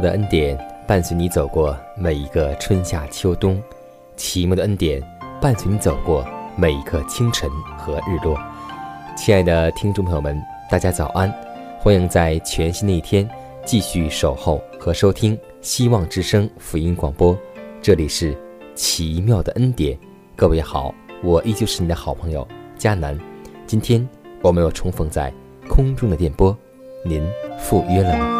的恩典伴随你走过每一个春夏秋冬，奇妙的恩典伴随你走过每一个清晨和日落。亲爱的听众朋友们，大家早安！欢迎在全新的一天继续守候和收听希望之声福音广播，这里是奇妙的恩典。各位好，我依旧是你的好朋友佳南。今天我们又重逢在空中的电波，您赴约了吗？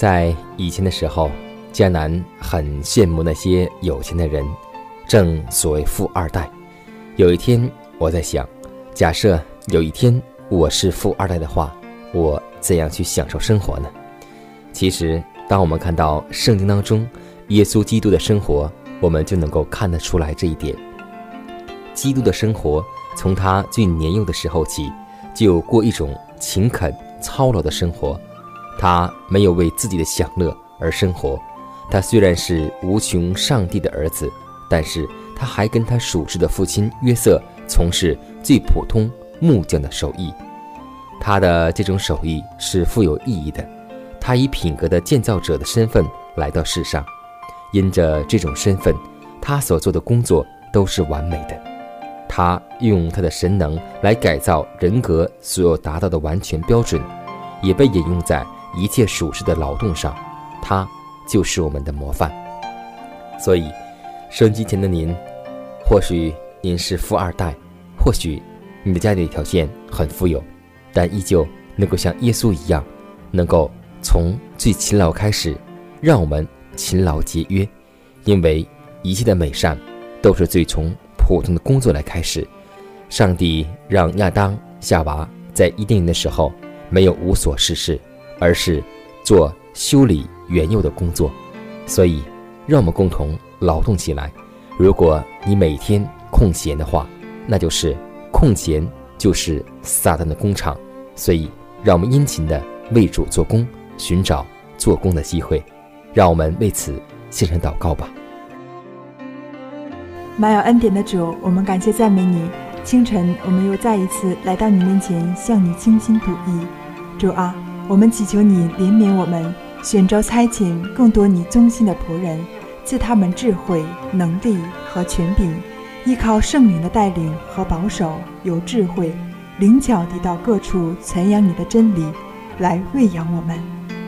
在以前的时候，迦南很羡慕那些有钱的人，正所谓富二代。有一天，我在想，假设有一天我是富二代的话，我怎样去享受生活呢？其实，当我们看到圣经当中耶稣基督的生活，我们就能够看得出来这一点。基督的生活从他最年幼的时候起，就过一种勤恳操劳的生活。他没有为自己的享乐而生活，他虽然是无穷上帝的儿子，但是他还跟他属实的父亲约瑟从事最普通木匠的手艺。他的这种手艺是富有意义的，他以品格的建造者的身份来到世上，因着这种身份，他所做的工作都是完美的。他用他的神能来改造人格所有达到的完全标准，也被引用在。一切属实的劳动上，他就是我们的模范。所以，收音机前的您，或许您是富二代，或许你的家里条件很富有，但依旧能够像耶稣一样，能够从最勤劳开始，让我们勤劳节约，因为一切的美善都是最从普通的工作来开始。上帝让亚当、夏娃在伊甸园的时候没有无所事事。而是做修理原有的工作，所以让我们共同劳动起来。如果你每天空闲的话，那就是空闲就是撒旦的工厂。所以，让我们殷勤的为主做工，寻找做工的机会。让我们为此献上祷告吧。满有恩典的主，我们感谢赞美你。清晨，我们又再一次来到你面前，向你倾心吐意。主啊。我们祈求你怜悯我们，选召差遣更多你忠心的仆人，赐他们智慧、能力和权柄，依靠圣灵的带领和保守，有智慧、灵巧地到各处传扬你的真理，来喂养我们。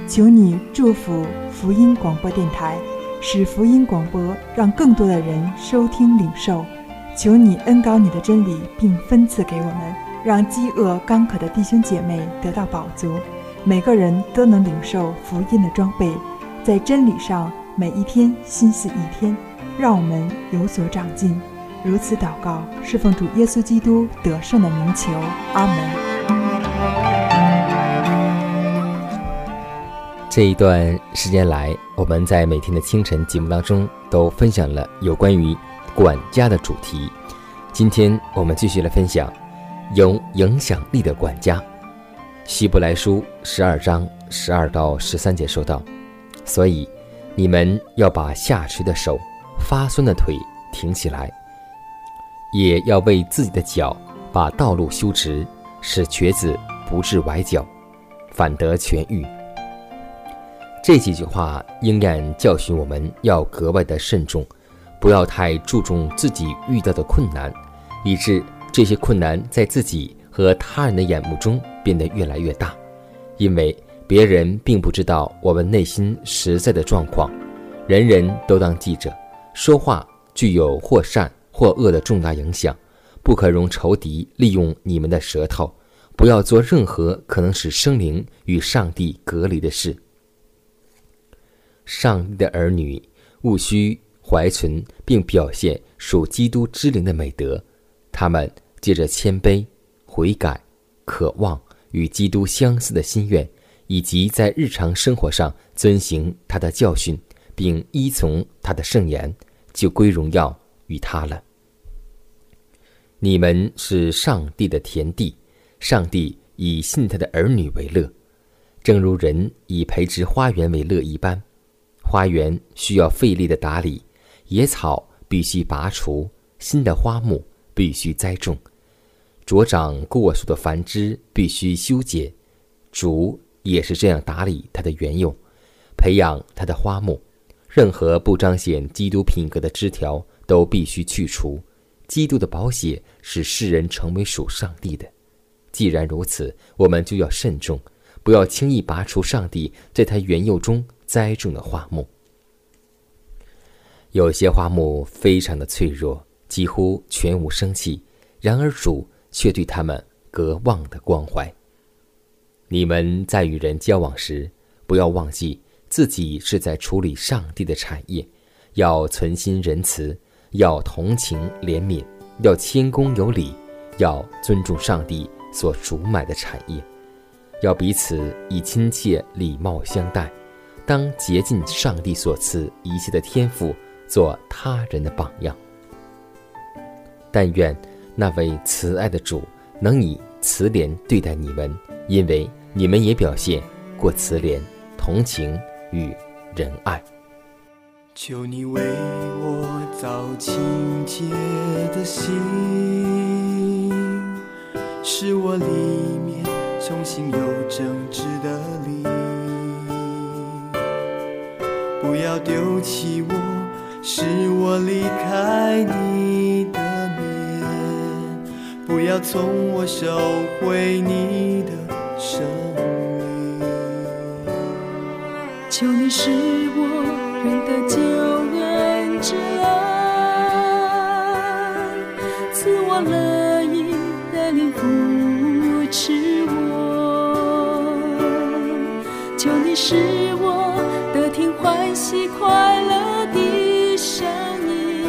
求你祝福福音广播电台，使福音广播让更多的人收听领受。求你恩高你的真理，并分赐给我们，让饥饿干渴的弟兄姐妹得到饱足。每个人都能领受福音的装备，在真理上每一天心思一天，让我们有所长进。如此祷告，是奉主耶稣基督得胜的名求，阿门。这一段时间来，我们在每天的清晨节目当中都分享了有关于管家的主题。今天我们继续来分享有影响力的管家。希伯来书十二章十二到十三节说道：“所以，你们要把下垂的手发酸的腿挺起来，也要为自己的脚把道路修直，使瘸子不致崴脚，反得痊愈。这几句话应验教训我们要格外的慎重，不要太注重自己遇到的困难，以致这些困难在自己和他人的眼目中变得越来越大，因为别人并不知道我们内心实在的状况。人人都当记者，说话具有或善或恶的重大影响，不可容仇敌利用你们的舌头，不要做任何可能使生灵与上帝隔离的事。上帝的儿女务须怀存并表现属基督之灵的美德，他们借着谦卑、悔改、渴望与基督相似的心愿，以及在日常生活上遵行他的教训，并依从他的圣言，就归荣耀于他了。你们是上帝的田地，上帝以信他的儿女为乐，正如人以培植花园为乐一般。花园需要费力的打理，野草必须拔除，新的花木必须栽种，茁长过树的繁枝必须修剪。主也是这样打理他的园囿，培养他的花木。任何不彰显基督品格的枝条都必须去除。基督的宝血使世人成为属上帝的。既然如此，我们就要慎重，不要轻易拔除上帝在他园囿中。栽种的花木，有些花木非常的脆弱，几乎全无生气，然而主却对他们格望的关怀。你们在与人交往时，不要忘记自己是在处理上帝的产业，要存心仁慈，要同情怜悯，要谦恭有礼，要尊重上帝所赎买的产业，要彼此以亲切礼貌相待。当竭尽上帝所赐一切的天赋，做他人的榜样。但愿那位慈爱的主能以慈怜对待你们，因为你们也表现过慈怜、同情与仁爱。求你为我造清洁的心，使我里面重新有正直的灵。不要丢弃我，使我离开你；不要从我收回你的生命。求你使我认得救恩之恩，赐我乐意的灵扶持我。求你使我得听。欢喜快乐的声音，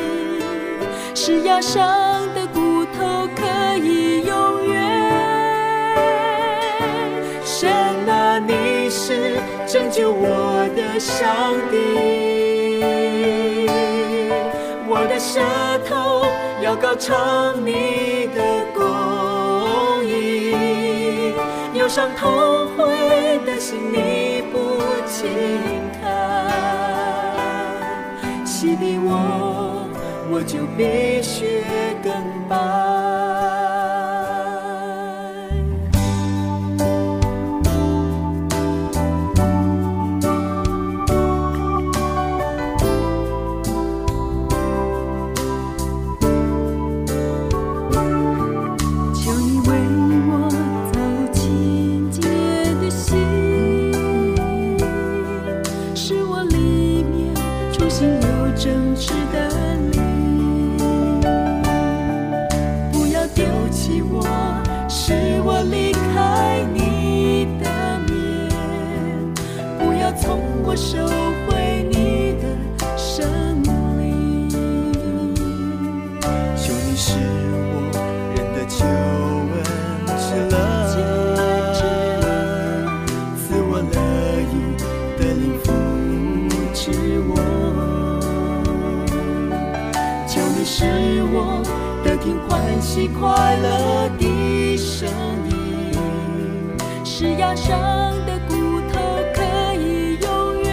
是要伤拯救我的上帝，我的舌头要高唱你的公义，忧伤痛悔的心你不轻看。洗涤我，我就必须快乐的声音，是压伤的骨头可以永远。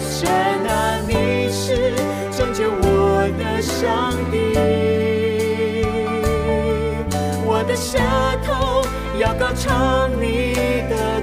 神啊，你的上帝。我的舌头要高唱你的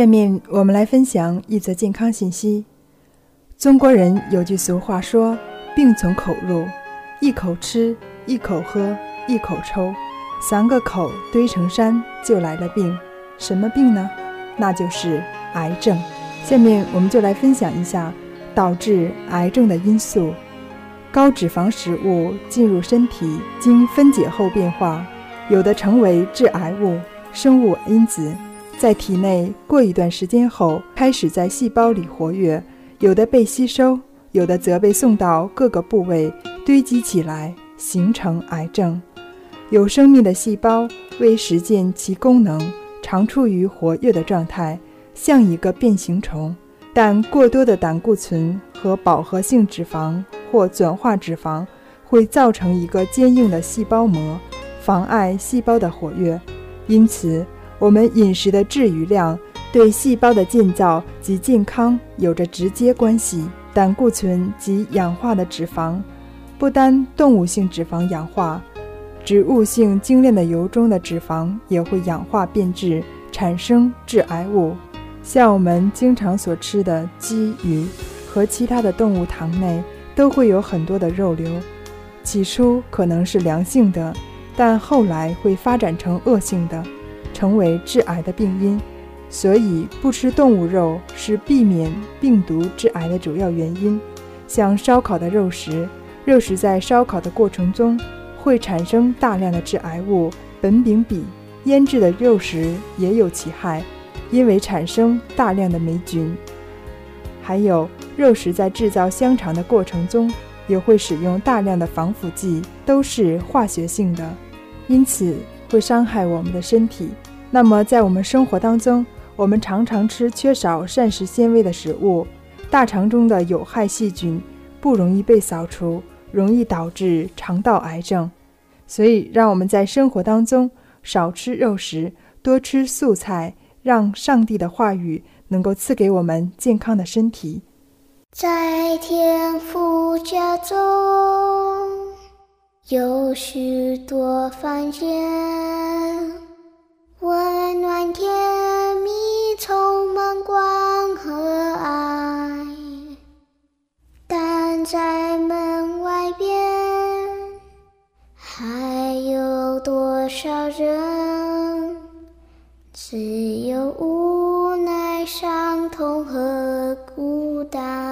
下面我们来分享一则健康信息。中国人有句俗话说：“病从口入，一口吃，一口喝，一口抽，三个口堆成山，就来了病。什么病呢？那就是癌症。”下面我们就来分享一下导致癌症的因素。高脂肪食物进入身体，经分解后变化，有的成为致癌物、生物因子。在体内过一段时间后，开始在细胞里活跃，有的被吸收，有的则被送到各个部位堆积起来，形成癌症。有生命的细胞为实践其功能，常处于活跃的状态，像一个变形虫。但过多的胆固醇和饱和性脂肪或转化脂肪会造成一个坚硬的细胞膜，妨碍细胞的活跃。因此，我们饮食的质与量对细胞的建造及健康有着直接关系。胆固醇及氧化的脂肪，不单动物性脂肪氧化，植物性精炼的油中的脂肪也会氧化变质，产生致癌物。像我们经常所吃的鸡、鱼和其他的动物糖内，都会有很多的肉瘤。起初可能是良性的，但后来会发展成恶性的。成为致癌的病因，所以不吃动物肉是避免病毒致癌的主要原因。像烧烤的肉食，肉食在烧烤的过程中会产生大量的致癌物苯丙芘；腌制的肉食也有其害，因为产生大量的霉菌。还有肉食在制造香肠的过程中也会使用大量的防腐剂，都是化学性的，因此会伤害我们的身体。那么，在我们生活当中，我们常常吃缺少膳食纤维的食物，大肠中的有害细菌不容易被扫除，容易导致肠道癌症。所以，让我们在生活当中少吃肉食，多吃素菜，让上帝的话语能够赐给我们健康的身体。在天父家中有许多房间。温暖甜蜜，充满光和爱。但在门外边，还有多少人？只有无奈、伤痛和孤单。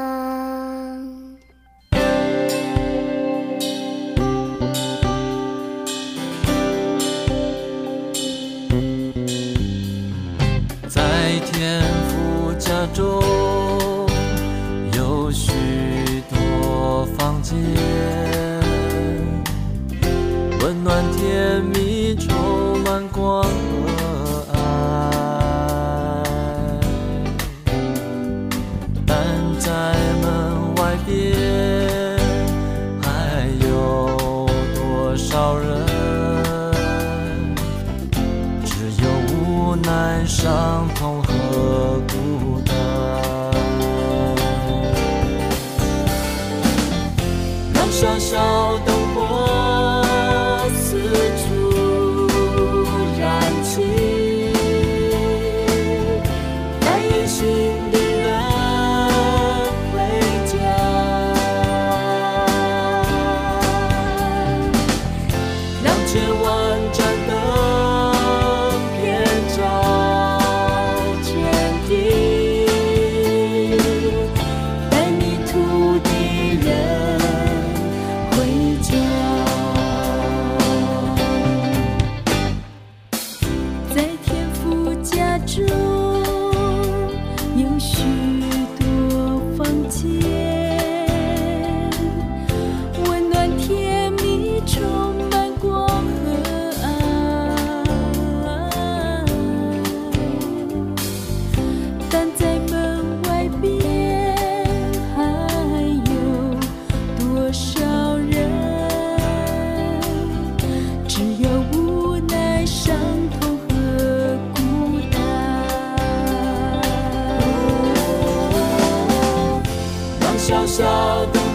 小小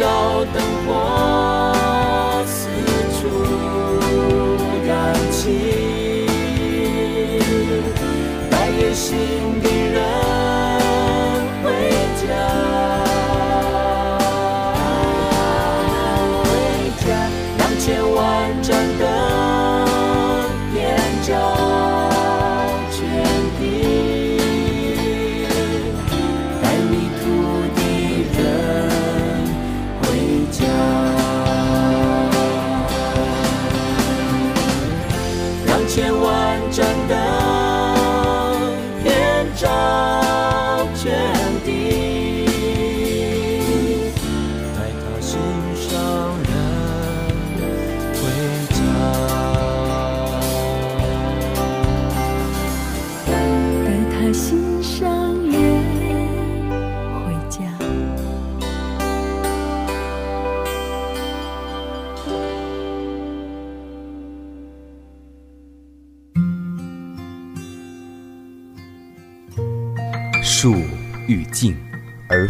照灯火。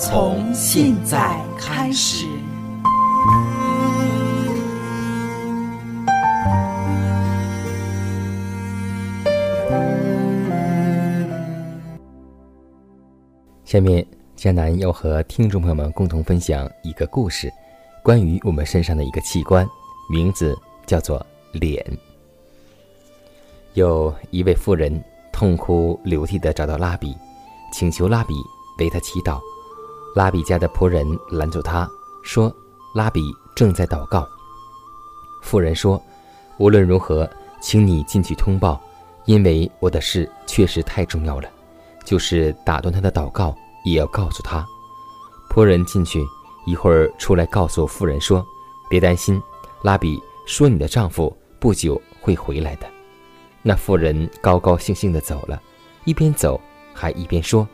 从现在开始。下面，江南要和听众朋友们共同分享一个故事，关于我们身上的一个器官，名字叫做脸。有一位妇人痛哭流涕地找到拉比，请求拉比为他祈祷。拉比家的仆人拦住他，说：“拉比正在祷告。”妇人说：“无论如何，请你进去通报，因为我的事确实太重要了。”就是打断他的祷告，也要告诉他。仆人进去一会儿出来，告诉妇人说：“别担心，拉比说你的丈夫不久会回来的。”那妇人高高兴兴地走了，一边走还一边说：“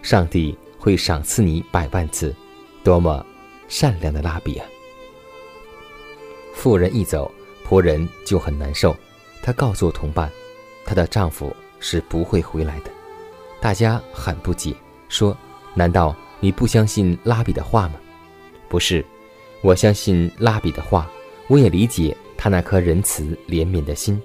上帝会赏赐你百万次，多么善良的拉比啊！”妇人一走，仆人就很难受。她告诉同伴，她的丈夫是不会回来的。大家很不解，说：“难道你不相信拉比的话吗？”不是，我相信拉比的话，我也理解他那颗仁慈怜悯的心，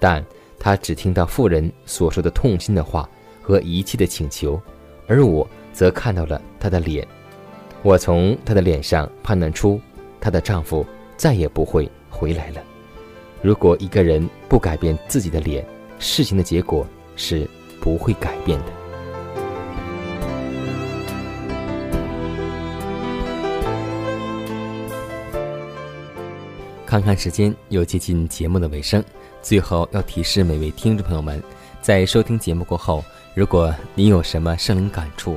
但他只听到妇人所说的痛心的话和遗弃的请求，而我则看到了她的脸。我从她的脸上判断出，她的丈夫再也不会回来了。如果一个人不改变自己的脸，事情的结果是。不会改变的。看看时间，又接近节目的尾声。最后要提示每位听众朋友们，在收听节目过后，如果您有什么生灵感触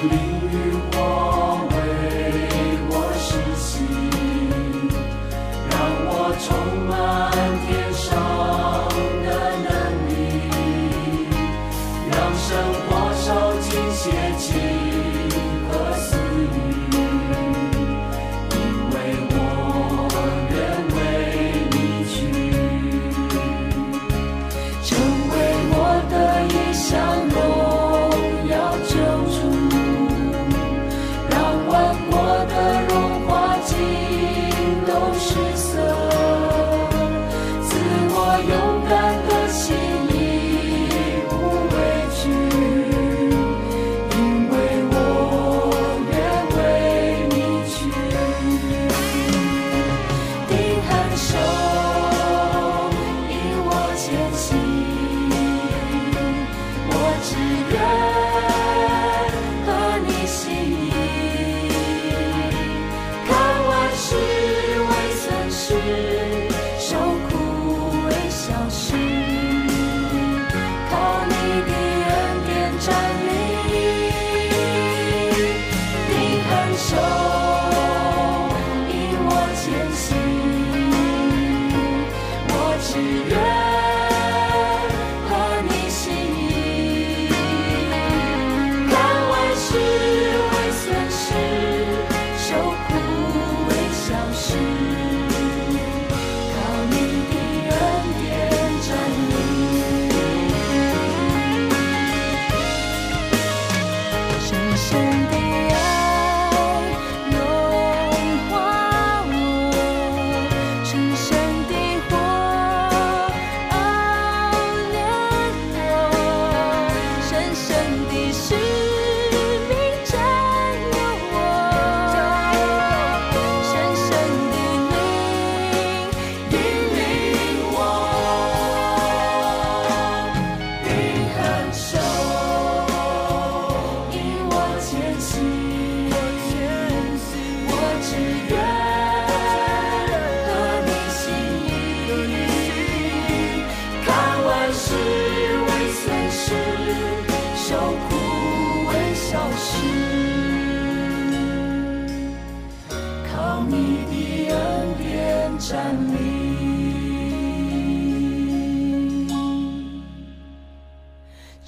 green.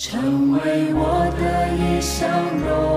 成为我的一生荣。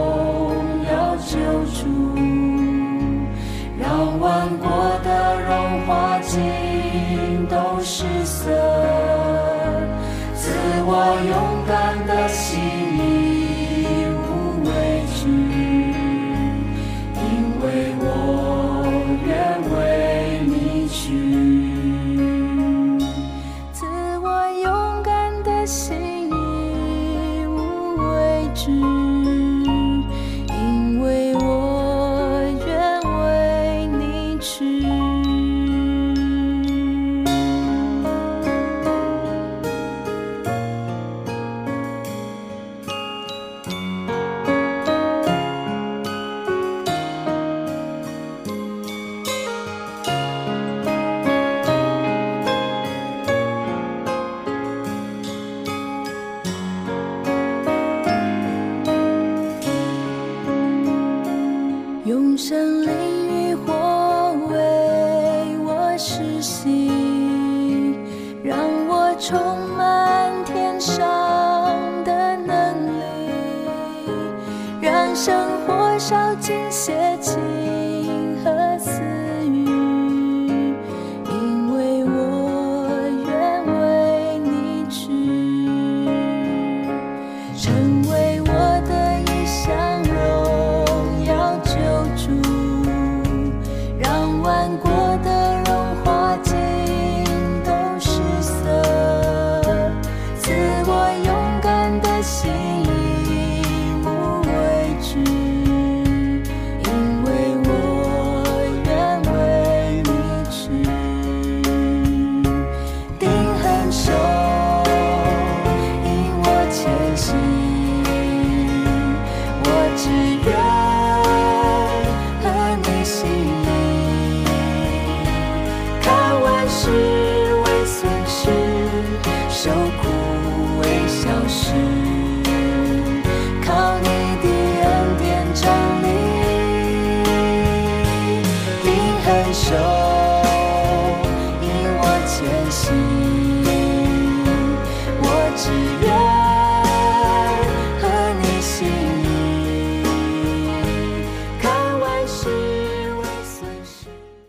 see.